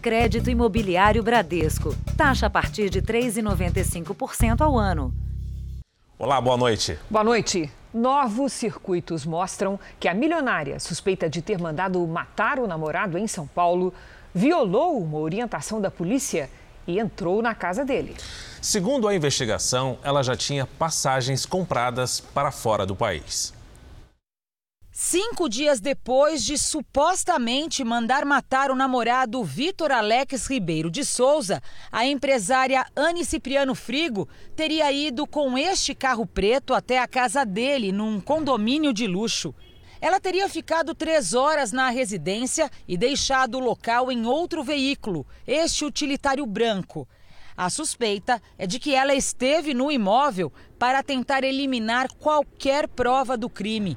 Crédito Imobiliário Bradesco. Taxa a partir de 3,95% ao ano. Olá, boa noite. Boa noite. Novos circuitos mostram que a milionária, suspeita de ter mandado matar o namorado em São Paulo, violou uma orientação da polícia e entrou na casa dele. Segundo a investigação, ela já tinha passagens compradas para fora do país. Cinco dias depois de supostamente mandar matar o namorado Vitor Alex Ribeiro de Souza, a empresária Anne Cipriano Frigo teria ido com este carro preto até a casa dele, num condomínio de luxo. Ela teria ficado três horas na residência e deixado o local em outro veículo, este utilitário branco. A suspeita é de que ela esteve no imóvel para tentar eliminar qualquer prova do crime.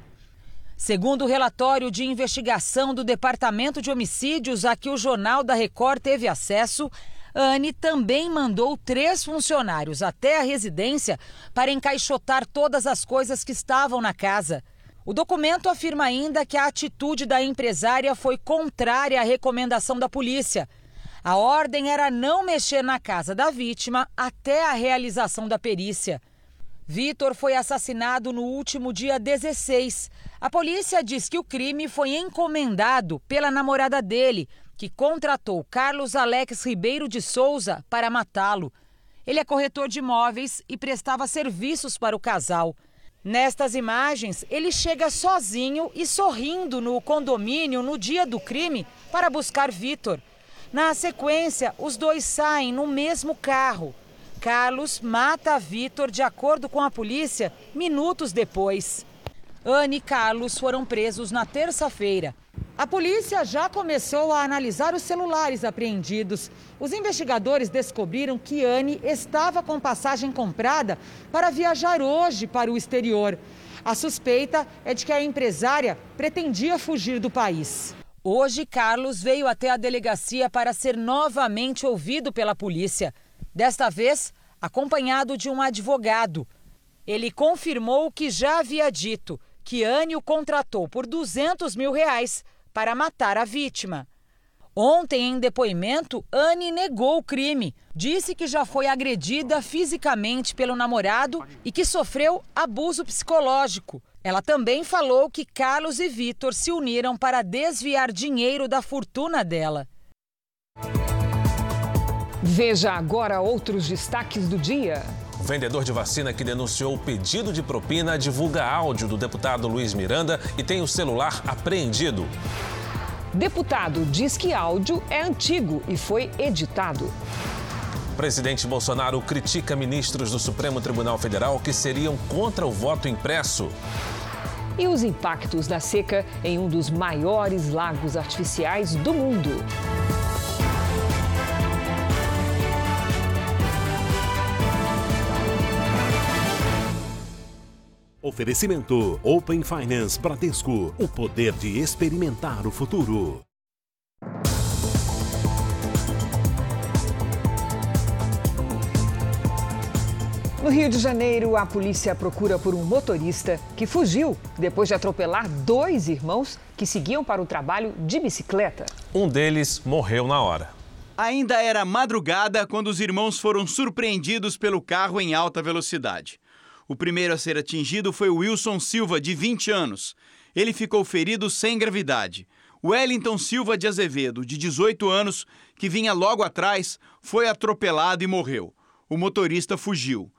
Segundo o relatório de investigação do Departamento de Homicídios a que o Jornal da Record teve acesso, Anne também mandou três funcionários até a residência para encaixotar todas as coisas que estavam na casa. O documento afirma ainda que a atitude da empresária foi contrária à recomendação da polícia. A ordem era não mexer na casa da vítima até a realização da perícia. Vitor foi assassinado no último dia 16. A polícia diz que o crime foi encomendado pela namorada dele, que contratou Carlos Alex Ribeiro de Souza para matá-lo. Ele é corretor de imóveis e prestava serviços para o casal. Nestas imagens, ele chega sozinho e sorrindo no condomínio no dia do crime para buscar Vitor. Na sequência, os dois saem no mesmo carro. Carlos mata Vitor de acordo com a polícia minutos depois. Anne e Carlos foram presos na terça-feira. A polícia já começou a analisar os celulares apreendidos. Os investigadores descobriram que Anne estava com passagem comprada para viajar hoje para o exterior. A suspeita é de que a empresária pretendia fugir do país. Hoje, Carlos veio até a delegacia para ser novamente ouvido pela polícia desta vez acompanhado de um advogado. Ele confirmou o que já havia dito, que Anne o contratou por 200 mil reais para matar a vítima. Ontem, em depoimento, Anne negou o crime. Disse que já foi agredida fisicamente pelo namorado e que sofreu abuso psicológico. Ela também falou que Carlos e Vitor se uniram para desviar dinheiro da fortuna dela. Veja agora outros destaques do dia. O vendedor de vacina que denunciou o pedido de propina divulga áudio do deputado Luiz Miranda e tem o celular apreendido. Deputado diz que áudio é antigo e foi editado. O presidente Bolsonaro critica ministros do Supremo Tribunal Federal que seriam contra o voto impresso. E os impactos da seca em um dos maiores lagos artificiais do mundo. Oferecimento Open Finance Bradesco. O poder de experimentar o futuro. No Rio de Janeiro, a polícia procura por um motorista que fugiu depois de atropelar dois irmãos que seguiam para o trabalho de bicicleta. Um deles morreu na hora. Ainda era madrugada quando os irmãos foram surpreendidos pelo carro em alta velocidade. O primeiro a ser atingido foi Wilson Silva, de 20 anos. Ele ficou ferido sem gravidade. Wellington Silva de Azevedo, de 18 anos, que vinha logo atrás, foi atropelado e morreu. O motorista fugiu.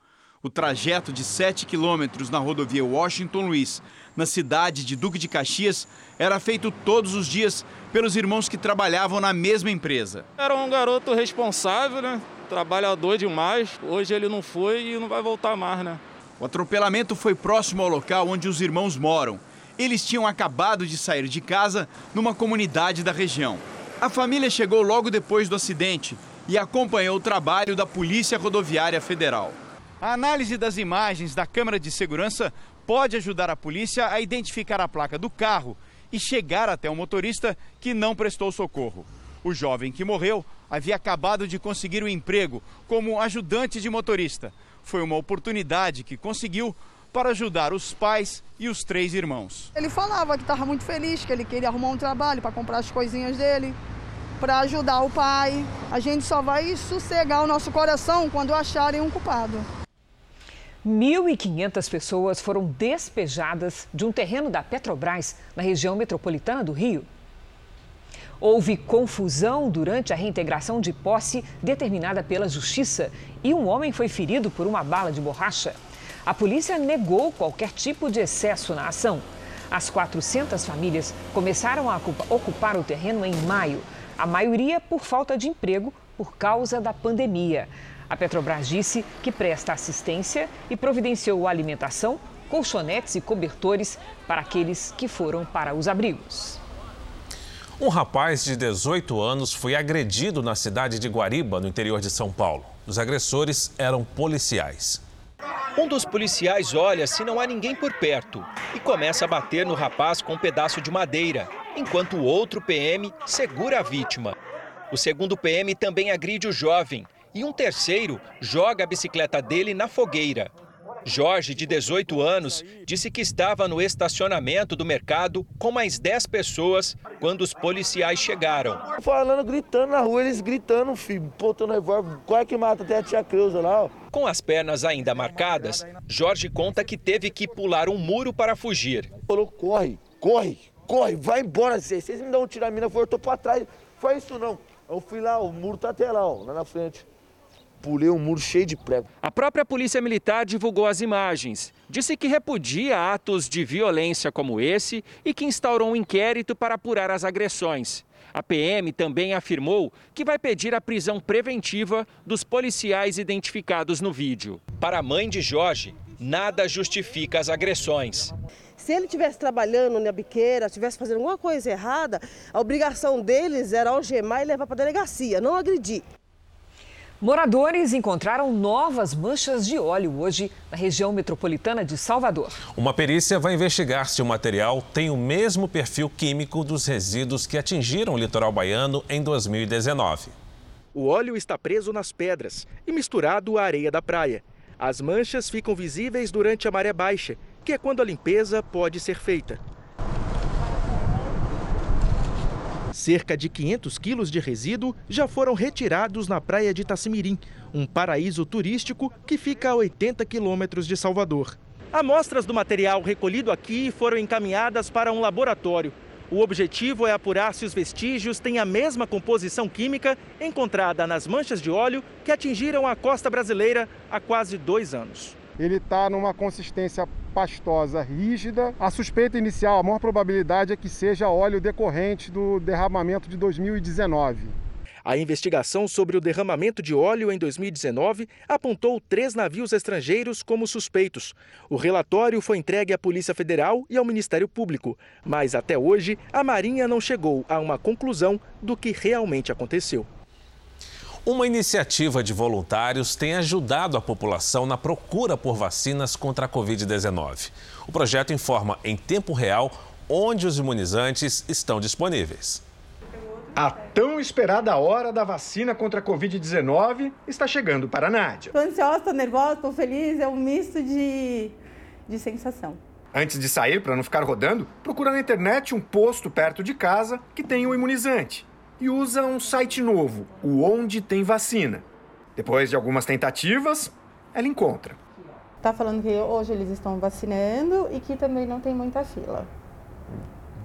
O trajeto de 7 quilômetros na rodovia Washington Luiz, na cidade de Duque de Caxias, era feito todos os dias pelos irmãos que trabalhavam na mesma empresa. Era um garoto responsável, né? Trabalhador demais. Hoje ele não foi e não vai voltar mais, né? O atropelamento foi próximo ao local onde os irmãos moram. Eles tinham acabado de sair de casa numa comunidade da região. A família chegou logo depois do acidente e acompanhou o trabalho da Polícia Rodoviária Federal. A análise das imagens da câmera de segurança pode ajudar a polícia a identificar a placa do carro e chegar até o motorista que não prestou socorro. O jovem que morreu havia acabado de conseguir um emprego como ajudante de motorista foi uma oportunidade que conseguiu para ajudar os pais e os três irmãos. Ele falava que estava muito feliz, que ele queria arrumar um trabalho para comprar as coisinhas dele. para ajudar o pai. A gente só vai sossegar o nosso coração quando acharem um culpado. 1.500 pessoas foram despejadas de um terreno da Petrobras na região metropolitana do Rio. Houve confusão durante a reintegração de posse determinada pela Justiça e um homem foi ferido por uma bala de borracha. A polícia negou qualquer tipo de excesso na ação. As 400 famílias começaram a ocupar o terreno em maio, a maioria por falta de emprego por causa da pandemia. A Petrobras disse que presta assistência e providenciou alimentação, colchonetes e cobertores para aqueles que foram para os abrigos. Um rapaz de 18 anos foi agredido na cidade de Guariba, no interior de São Paulo. Os agressores eram policiais. Um dos policiais olha se não há ninguém por perto e começa a bater no rapaz com um pedaço de madeira, enquanto o outro PM segura a vítima. O segundo PM também agride o jovem e um terceiro joga a bicicleta dele na fogueira. Jorge, de 18 anos, disse que estava no estacionamento do mercado com mais 10 pessoas quando os policiais chegaram. Falando, gritando na rua, eles gritando, filho, botando revólver, quase que mata até a tia Creuza lá. Ó. Com as pernas ainda marcadas, Jorge conta que teve que pular um muro para fugir. Falou, corre, corre, corre, vai embora, vocês me dão um tiro a mina, eu tô pra trás, foi isso não. Eu fui lá, o muro tá até lá, ó, lá na frente pulei um muro cheio de prego. A própria Polícia Militar divulgou as imagens. Disse que repudia atos de violência como esse e que instaurou um inquérito para apurar as agressões. A PM também afirmou que vai pedir a prisão preventiva dos policiais identificados no vídeo. Para a mãe de Jorge, nada justifica as agressões. Se ele estivesse trabalhando na biqueira, estivesse fazendo alguma coisa errada, a obrigação deles era algemar e levar para a delegacia, não agredir. Moradores encontraram novas manchas de óleo hoje na região metropolitana de Salvador. Uma perícia vai investigar se o material tem o mesmo perfil químico dos resíduos que atingiram o litoral baiano em 2019. O óleo está preso nas pedras e misturado à areia da praia. As manchas ficam visíveis durante a maré baixa, que é quando a limpeza pode ser feita. Cerca de 500 quilos de resíduo já foram retirados na praia de Itacimirim, um paraíso turístico que fica a 80 quilômetros de Salvador. Amostras do material recolhido aqui foram encaminhadas para um laboratório. O objetivo é apurar se os vestígios têm a mesma composição química encontrada nas manchas de óleo que atingiram a costa brasileira há quase dois anos ele está numa consistência pastosa rígida. A suspeita inicial, a maior probabilidade é que seja óleo decorrente do derramamento de 2019. A investigação sobre o derramamento de óleo em 2019 apontou três navios estrangeiros como suspeitos. O relatório foi entregue à Polícia Federal e ao Ministério Público, mas até hoje a Marinha não chegou a uma conclusão do que realmente aconteceu. Uma iniciativa de voluntários tem ajudado a população na procura por vacinas contra a Covid-19. O projeto informa em tempo real onde os imunizantes estão disponíveis. A tão esperada hora da vacina contra a Covid-19 está chegando para a Nádia. Estou ansiosa, estou nervosa, estou feliz, é um misto de, de sensação. Antes de sair, para não ficar rodando, procura na internet um posto perto de casa que tenha o imunizante e usa um site novo, o Onde Tem Vacina. Depois de algumas tentativas, ela encontra. Tá falando que hoje eles estão vacinando e que também não tem muita fila.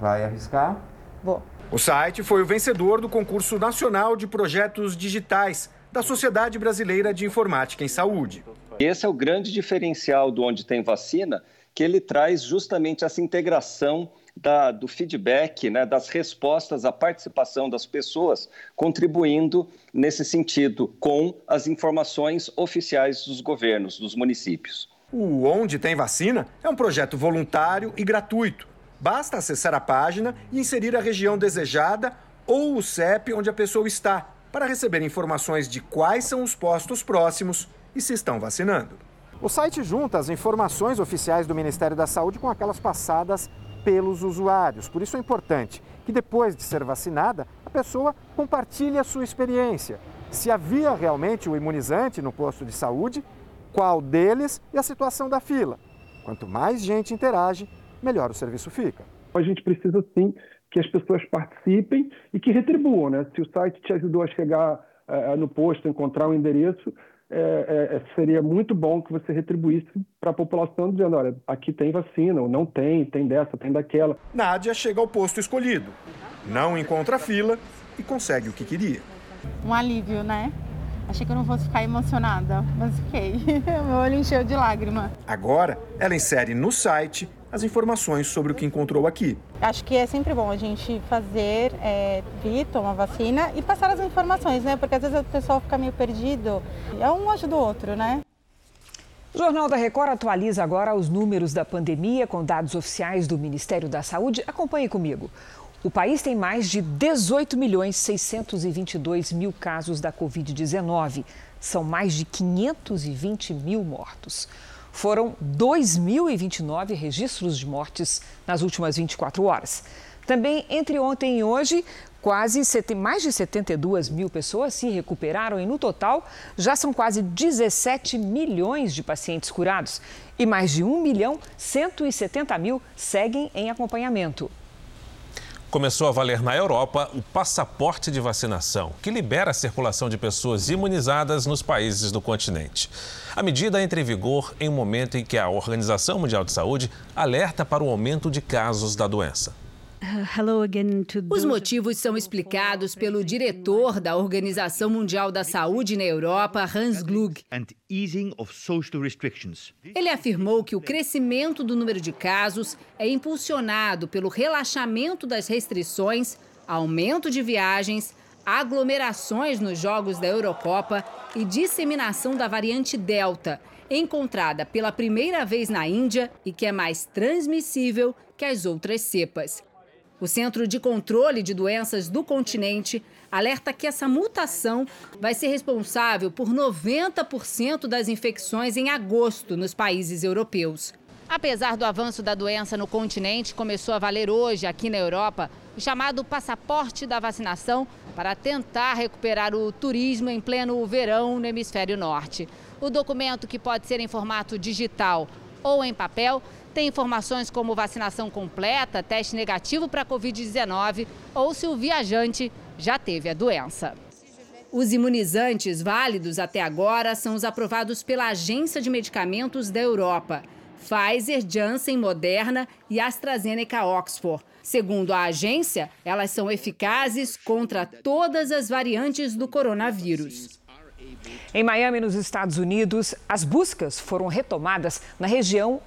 Vai arriscar? Vou. O site foi o vencedor do concurso nacional de projetos digitais da Sociedade Brasileira de Informática em Saúde. Esse é o grande diferencial do Onde Tem Vacina, que ele traz justamente essa integração da, do feedback, né, das respostas à participação das pessoas, contribuindo nesse sentido com as informações oficiais dos governos, dos municípios. O Onde Tem Vacina é um projeto voluntário e gratuito. Basta acessar a página e inserir a região desejada ou o CEP onde a pessoa está, para receber informações de quais são os postos próximos e se estão vacinando. O site junta as informações oficiais do Ministério da Saúde com aquelas passadas pelos usuários. Por isso é importante que depois de ser vacinada, a pessoa compartilhe a sua experiência. Se havia realmente o imunizante no posto de saúde, qual deles e a situação da fila. Quanto mais gente interage, melhor o serviço fica. A gente precisa sim que as pessoas participem e que retribuam. Né? Se o site te ajudou a chegar é, no posto, encontrar o um endereço, é, é, seria muito bom que você retribuísse para a população, dizendo: olha, aqui tem vacina, ou não tem, tem dessa, tem daquela. Nádia chega ao posto escolhido, não encontra fila e consegue o que queria. Um alívio, né? Achei que eu não fosse ficar emocionada, mas fiquei. Meu olho encheu de lágrima. Agora, ela insere no site as informações sobre o que encontrou aqui. Acho que é sempre bom a gente fazer, é, vir, tomar vacina e passar as informações, né? Porque às vezes o pessoal fica meio perdido. É um ajuda o outro, né? O Jornal da Record atualiza agora os números da pandemia com dados oficiais do Ministério da Saúde. Acompanhe comigo. O país tem mais de 18 milhões 622 mil casos da Covid-19. São mais de 520 mil mortos. Foram 2.029 registros de mortes nas últimas 24 horas. Também entre ontem e hoje, quase mais de 72 mil pessoas se recuperaram e, no total, já são quase 17 milhões de pacientes curados e mais de 1 milhão 170 mil seguem em acompanhamento começou a valer na Europa o passaporte de vacinação, que libera a circulação de pessoas imunizadas nos países do continente. A medida entra em vigor em um momento em que a Organização Mundial de Saúde alerta para o aumento de casos da doença. Os motivos são explicados pelo diretor da Organização Mundial da Saúde na Europa, Hans Klug. Ele afirmou que o crescimento do número de casos é impulsionado pelo relaxamento das restrições, aumento de viagens, aglomerações nos Jogos da Eurocopa e disseminação da variante Delta, encontrada pela primeira vez na Índia e que é mais transmissível que as outras cepas. O Centro de Controle de Doenças do continente alerta que essa mutação vai ser responsável por 90% das infecções em agosto nos países europeus. Apesar do avanço da doença no continente, começou a valer hoje aqui na Europa o chamado passaporte da vacinação para tentar recuperar o turismo em pleno verão no hemisfério norte. O documento, que pode ser em formato digital ou em papel, tem informações como vacinação completa, teste negativo para Covid-19 ou se o viajante já teve a doença. Os imunizantes válidos até agora são os aprovados pela Agência de Medicamentos da Europa: Pfizer, Janssen, Moderna e AstraZeneca Oxford. Segundo a agência, elas são eficazes contra todas as variantes do coronavírus. Em Miami, nos Estados Unidos, as buscas foram retomadas na região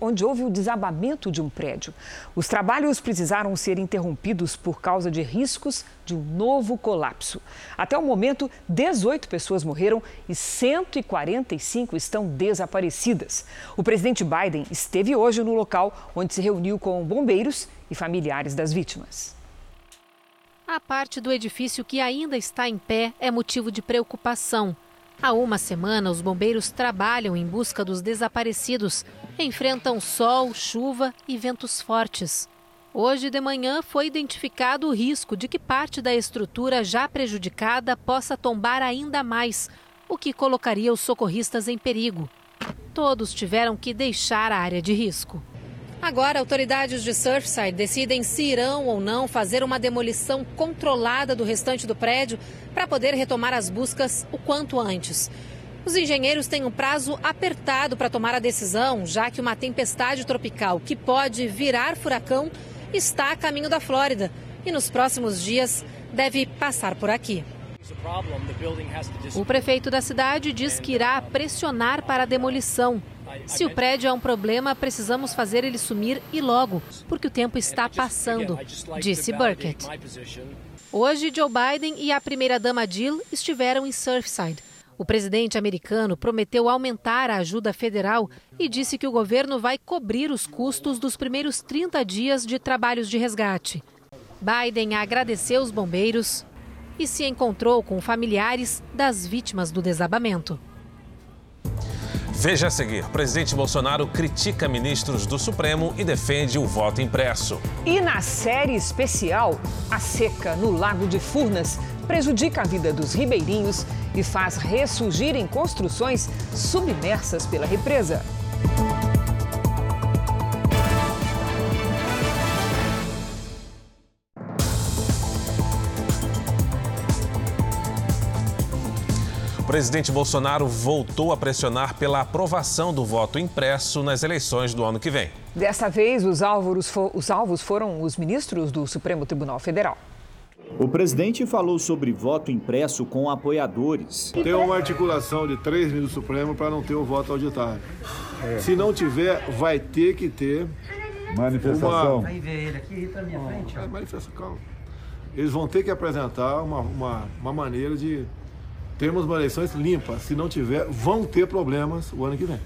onde houve o desabamento de um prédio. Os trabalhos precisaram ser interrompidos por causa de riscos de um novo colapso. Até o momento, 18 pessoas morreram e 145 estão desaparecidas. O presidente Biden esteve hoje no local onde se reuniu com bombeiros e familiares das vítimas. A parte do edifício que ainda está em pé é motivo de preocupação. Há uma semana, os bombeiros trabalham em busca dos desaparecidos. Enfrentam sol, chuva e ventos fortes. Hoje de manhã foi identificado o risco de que parte da estrutura já prejudicada possa tombar ainda mais, o que colocaria os socorristas em perigo. Todos tiveram que deixar a área de risco. Agora, autoridades de Surfside decidem se irão ou não fazer uma demolição controlada do restante do prédio para poder retomar as buscas o quanto antes. Os engenheiros têm um prazo apertado para tomar a decisão, já que uma tempestade tropical que pode virar furacão está a caminho da Flórida e nos próximos dias deve passar por aqui. O prefeito da cidade diz que irá pressionar para a demolição se o prédio é um problema, precisamos fazer ele sumir e logo, porque o tempo está passando, disse Burkett. Hoje, Joe Biden e a primeira-dama Jill estiveram em Surfside. O presidente americano prometeu aumentar a ajuda federal e disse que o governo vai cobrir os custos dos primeiros 30 dias de trabalhos de resgate. Biden agradeceu os bombeiros e se encontrou com familiares das vítimas do desabamento. Veja a seguir: presidente Bolsonaro critica ministros do Supremo e defende o voto impresso. E na série especial, a seca no Lago de Furnas prejudica a vida dos ribeirinhos e faz ressurgirem construções submersas pela represa. Presidente Bolsonaro voltou a pressionar pela aprovação do voto impresso nas eleições do ano que vem. Desta vez, os alvos, os alvos foram os ministros do Supremo Tribunal Federal. O presidente falou sobre voto impresso com apoiadores. Tem uma articulação de três ministros do Supremo para não ter o voto auditável. É. Se não tiver, vai ter que ter. Manifestação. Uma... Vai ver ele aqui para minha frente. É, manifestação, calma. Eles vão ter que apresentar uma, uma, uma maneira de temos uma eleições limpas. Se não tiver, vão ter problemas o ano que vem.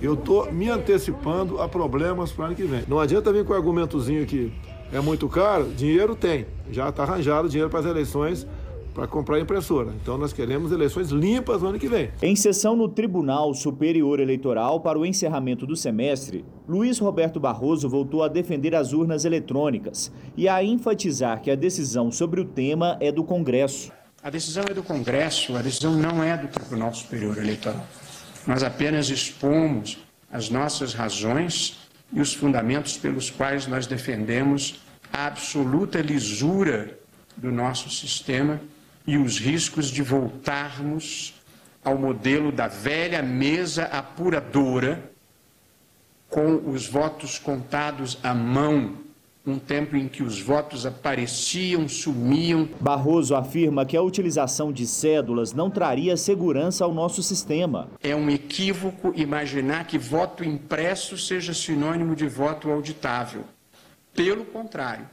Eu estou me antecipando a problemas para o ano que vem. Não adianta vir com o argumentozinho que é muito caro, dinheiro tem. Já está arranjado dinheiro para as eleições para comprar impressora. Então nós queremos eleições limpas no ano que vem. Em sessão no Tribunal Superior Eleitoral para o encerramento do semestre, Luiz Roberto Barroso voltou a defender as urnas eletrônicas e a enfatizar que a decisão sobre o tema é do Congresso. A decisão é do Congresso, a decisão não é do Tribunal Superior Eleitoral. Nós apenas expomos as nossas razões e os fundamentos pelos quais nós defendemos a absoluta lisura do nosso sistema e os riscos de voltarmos ao modelo da velha mesa apuradora, com os votos contados à mão um tempo em que os votos apareciam, sumiam. Barroso afirma que a utilização de cédulas não traria segurança ao nosso sistema. É um equívoco imaginar que voto impresso seja sinônimo de voto auditável. Pelo contrário,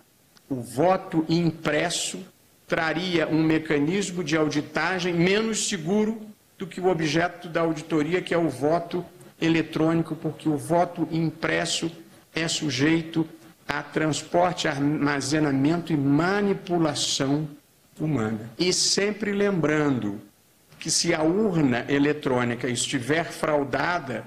o voto impresso traria um mecanismo de auditagem menos seguro do que o objeto da auditoria, que é o voto eletrônico, porque o voto impresso é sujeito a transporte, armazenamento e manipulação humana. E sempre lembrando que se a urna eletrônica estiver fraudada,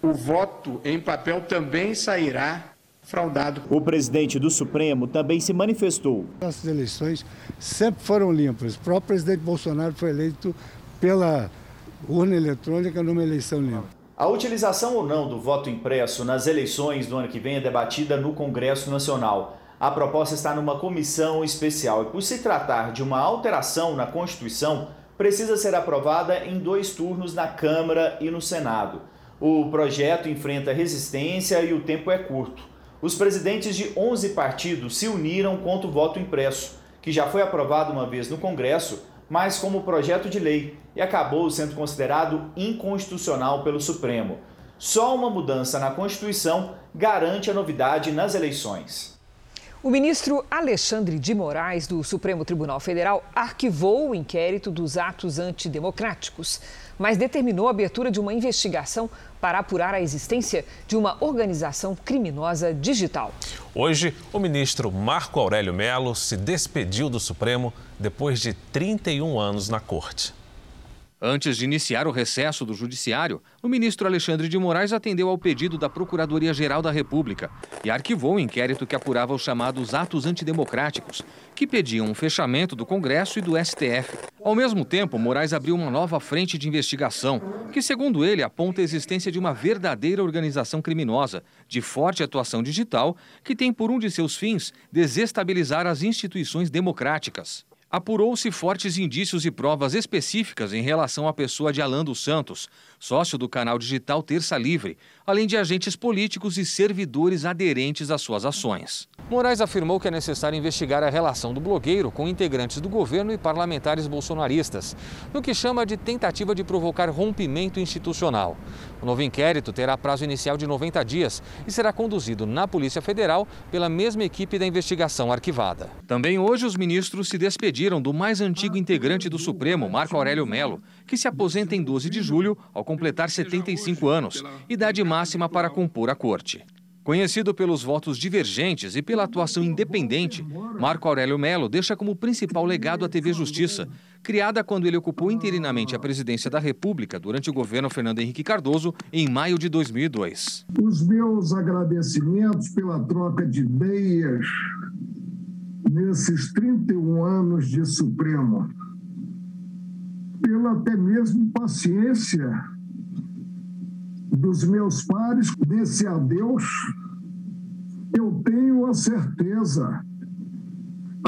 o voto em papel também sairá fraudado. O presidente do Supremo também se manifestou. Nossas eleições sempre foram limpas. O próprio presidente Bolsonaro foi eleito pela urna eletrônica numa eleição limpa. A utilização ou não do voto impresso nas eleições do ano que vem é debatida no Congresso Nacional. A proposta está numa comissão especial e, por se tratar de uma alteração na Constituição, precisa ser aprovada em dois turnos na Câmara e no Senado. O projeto enfrenta resistência e o tempo é curto. Os presidentes de 11 partidos se uniram contra o voto impresso, que já foi aprovado uma vez no Congresso, mas como projeto de lei e acabou sendo considerado inconstitucional pelo Supremo. Só uma mudança na Constituição garante a novidade nas eleições. O ministro Alexandre de Moraes, do Supremo Tribunal Federal, arquivou o inquérito dos atos antidemocráticos, mas determinou a abertura de uma investigação para apurar a existência de uma organização criminosa digital. Hoje, o ministro Marco Aurélio Melo se despediu do Supremo depois de 31 anos na corte. Antes de iniciar o recesso do Judiciário, o ministro Alexandre de Moraes atendeu ao pedido da Procuradoria-Geral da República e arquivou o inquérito que apurava os chamados atos antidemocráticos, que pediam um fechamento do Congresso e do STF. Ao mesmo tempo, Moraes abriu uma nova frente de investigação, que, segundo ele, aponta a existência de uma verdadeira organização criminosa, de forte atuação digital, que tem por um de seus fins desestabilizar as instituições democráticas. Apurou-se fortes indícios e provas específicas em relação à pessoa de Alan dos Santos, sócio do canal digital Terça Livre, além de agentes políticos e servidores aderentes às suas ações. Moraes afirmou que é necessário investigar a relação do blogueiro com integrantes do governo e parlamentares bolsonaristas, no que chama de tentativa de provocar rompimento institucional. O novo inquérito terá prazo inicial de 90 dias e será conduzido na Polícia Federal pela mesma equipe da investigação arquivada. Também hoje os ministros se despediram do mais antigo integrante do Supremo, Marco Aurélio Melo, que se aposenta em 12 de julho ao completar 75 anos, idade máxima para compor a corte. Conhecido pelos votos divergentes e pela atuação independente, Marco Aurélio Melo deixa como principal legado a TV Justiça, criada quando ele ocupou interinamente a presidência da República durante o governo Fernando Henrique Cardoso em maio de 2002. Os meus agradecimentos pela troca de ideias nesses 31 anos de Supremo, pela até mesmo paciência dos meus pares, desse adeus, eu tenho a certeza,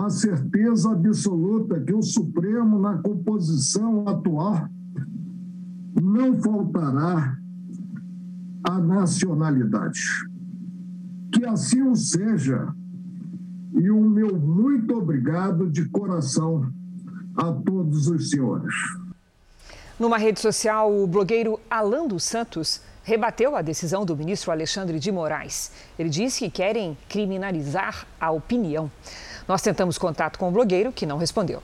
a certeza absoluta que o Supremo, na composição atual, não faltará a nacionalidade. Que assim o seja. E o meu muito obrigado de coração a todos os senhores. Numa rede social, o blogueiro Alan dos Santos rebateu a decisão do ministro Alexandre de Moraes. Ele disse que querem criminalizar a opinião. Nós tentamos contato com o blogueiro, que não respondeu.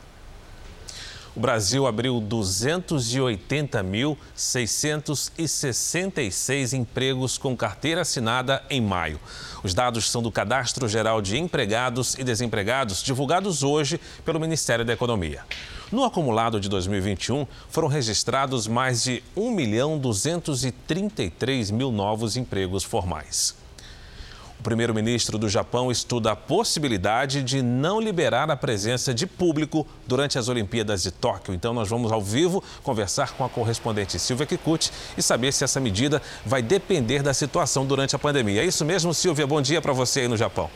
O Brasil abriu 288.666 empregos com carteira assinada em maio. Os dados são do Cadastro Geral de Empregados e Desempregados, divulgados hoje pelo Ministério da Economia. No acumulado de 2021, foram registrados mais de 1 milhão 233 mil novos empregos formais. Primeiro-ministro do Japão estuda a possibilidade de não liberar a presença de público durante as Olimpíadas de Tóquio. Então, nós vamos ao vivo conversar com a correspondente Silvia Kikuchi e saber se essa medida vai depender da situação durante a pandemia. É isso mesmo, Silvia? Bom dia para você aí no Japão.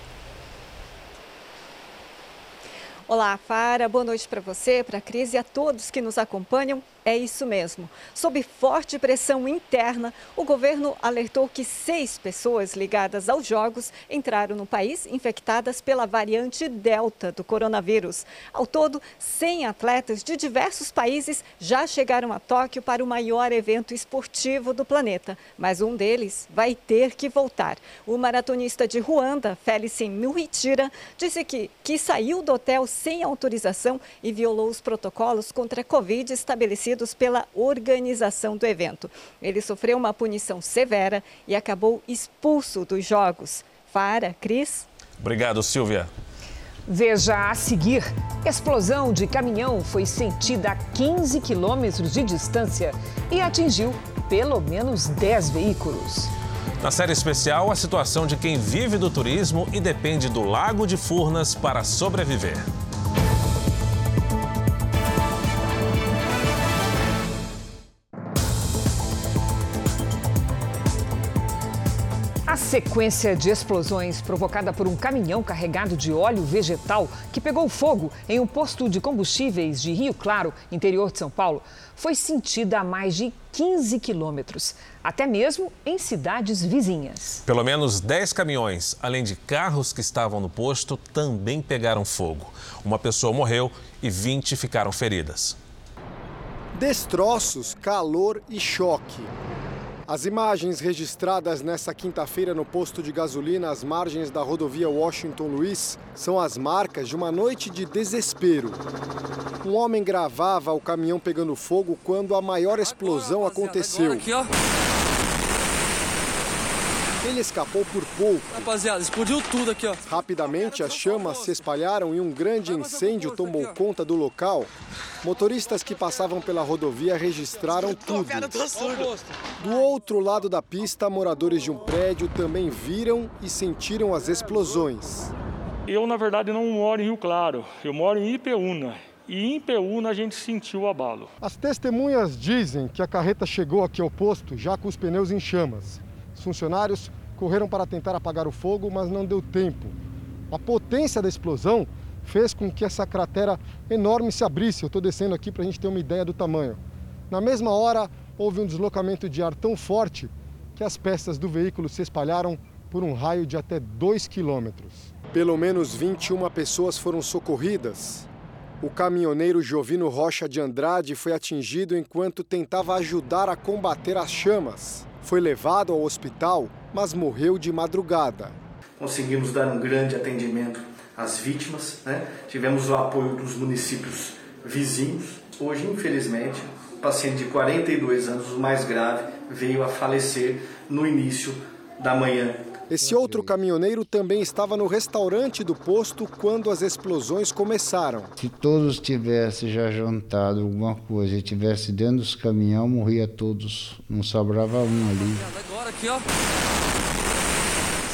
Olá, Fara. Boa noite para você, para a Cris e a todos que nos acompanham. É isso mesmo. Sob forte pressão interna, o governo alertou que seis pessoas ligadas aos Jogos entraram no país infectadas pela variante Delta do coronavírus. Ao todo, 100 atletas de diversos países já chegaram a Tóquio para o maior evento esportivo do planeta, mas um deles vai ter que voltar. O maratonista de Ruanda, Félicien Muhitira, disse que, que saiu do hotel sem autorização e violou os protocolos contra a Covid estabelecidos pela organização do evento. Ele sofreu uma punição severa e acabou expulso dos Jogos. Fara, Cris. Obrigado, Silvia. Veja a seguir: explosão de caminhão foi sentida a 15 quilômetros de distância e atingiu pelo menos 10 veículos. Na série especial, a situação de quem vive do turismo e depende do Lago de Furnas para sobreviver. Sequência de explosões provocada por um caminhão carregado de óleo vegetal que pegou fogo em um posto de combustíveis de Rio Claro, interior de São Paulo, foi sentida a mais de 15 quilômetros, até mesmo em cidades vizinhas. Pelo menos 10 caminhões, além de carros que estavam no posto, também pegaram fogo. Uma pessoa morreu e 20 ficaram feridas. Destroços, calor e choque. As imagens registradas nesta quinta-feira no posto de gasolina às margens da rodovia Washington Luiz são as marcas de uma noite de desespero. Um homem gravava o caminhão pegando fogo quando a maior explosão aconteceu. Ele escapou por pouco. Rapaziada, explodiu tudo aqui, ó. Rapidamente, as chamas se espalharam e um grande incêndio tomou conta do local. Motoristas que passavam pela rodovia registraram tudo. Do outro lado da pista, moradores de um prédio também viram e sentiram as explosões. Eu, na verdade, não moro em Rio Claro. Eu moro em Ipeúna e em Ipeúna a gente sentiu o abalo. As testemunhas dizem que a carreta chegou aqui ao posto já com os pneus em chamas. Os funcionários correram para tentar apagar o fogo, mas não deu tempo. A potência da explosão fez com que essa cratera enorme se abrisse. Eu estou descendo aqui para a gente ter uma ideia do tamanho. Na mesma hora, houve um deslocamento de ar tão forte que as peças do veículo se espalharam por um raio de até 2 quilômetros. Pelo menos 21 pessoas foram socorridas. O caminhoneiro Jovino Rocha de Andrade foi atingido enquanto tentava ajudar a combater as chamas. Foi levado ao hospital, mas morreu de madrugada. Conseguimos dar um grande atendimento às vítimas, né? tivemos o apoio dos municípios vizinhos. Hoje, infelizmente, o paciente de 42 anos, o mais grave, veio a falecer no início da manhã esse outro caminhoneiro também estava no restaurante do posto quando as explosões começaram. Se todos tivessem já jantado alguma coisa e tivesse dentro dos caminhões, morria todos. Não sobrava um ali. Agora aqui, ó.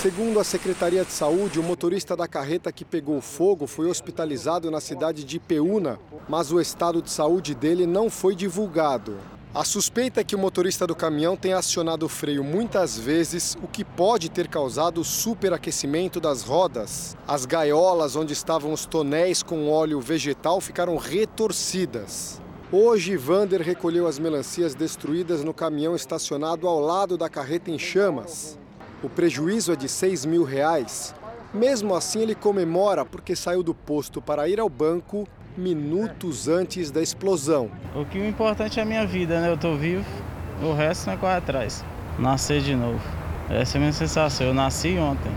Segundo a Secretaria de Saúde, o motorista da carreta que pegou fogo foi hospitalizado na cidade de Ipeúna, mas o estado de saúde dele não foi divulgado. A suspeita é que o motorista do caminhão tenha acionado o freio muitas vezes, o que pode ter causado o superaquecimento das rodas. As gaiolas onde estavam os tonéis com óleo vegetal ficaram retorcidas. Hoje, Vander recolheu as melancias destruídas no caminhão estacionado ao lado da carreta em chamas. O prejuízo é de 6 mil reais. Mesmo assim, ele comemora porque saiu do posto para ir ao banco minutos antes da explosão. O que é importante é a minha vida, né? Eu estou vivo, o resto não é correr atrás. Nascer de novo. Essa é a minha sensação. Eu nasci ontem.